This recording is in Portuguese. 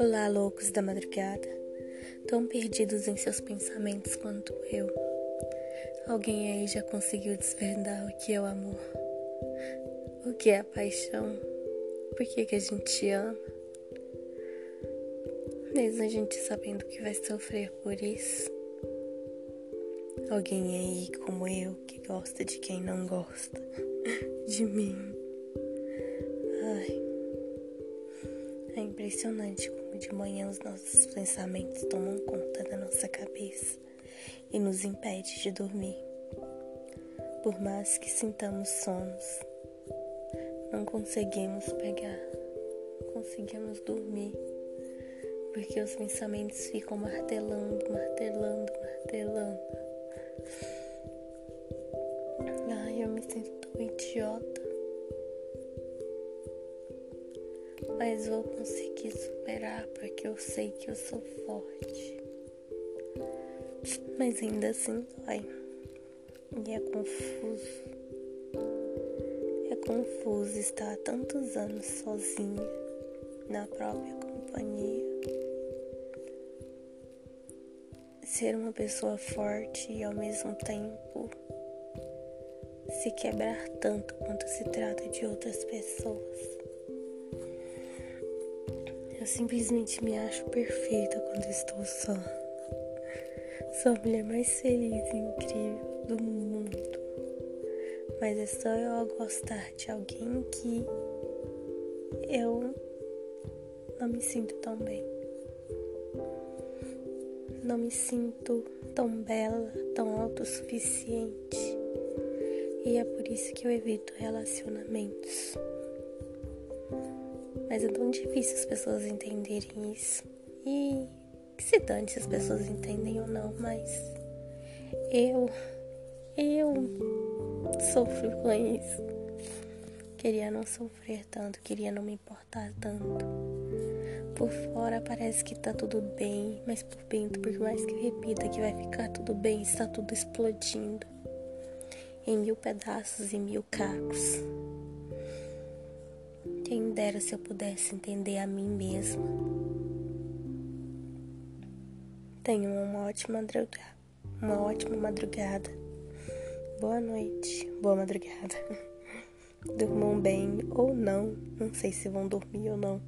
Olá, loucos da madrugada, tão perdidos em seus pensamentos quanto eu. Alguém aí já conseguiu desvendar o que é o amor? O que é a paixão? Por que, que a gente ama? Mesmo a gente sabendo que vai sofrer por isso. Alguém aí como eu que gosta de quem não gosta de mim. Ai. É impressionante como de manhã os nossos pensamentos tomam conta da nossa cabeça e nos impede de dormir. Por mais que sintamos sonos, não conseguimos pegar, conseguimos dormir, porque os pensamentos ficam martelando, martelando, martelando. Ai, eu me sinto tão idiota. Mas vou conseguir superar porque eu sei que eu sou forte. Mas ainda assim dói. E é confuso. É confuso estar há tantos anos sozinha na própria companhia. Ser uma pessoa forte e ao mesmo tempo se quebrar tanto quanto se trata de outras pessoas. Eu simplesmente me acho perfeita quando estou só. Sou a mulher mais feliz e incrível do mundo. Mas é só eu gostar de alguém que eu não me sinto tão bem. Não me sinto tão bela, tão autossuficiente. E é por isso que eu evito relacionamentos. Mas é tão difícil as pessoas entenderem isso. E que se dane se as pessoas entendem ou não, mas eu, eu sofro com isso. Queria não sofrer tanto, queria não me importar tanto. Por fora parece que tá tudo bem, mas por dentro, por mais que repita que vai ficar tudo bem, está tudo explodindo em mil pedaços e mil cacos. Quem dera se eu pudesse entender a mim mesma. Tenham uma ótima madrugada. Uma ótima madrugada. Boa noite. Boa madrugada. Durmam bem ou não. Não sei se vão dormir ou não.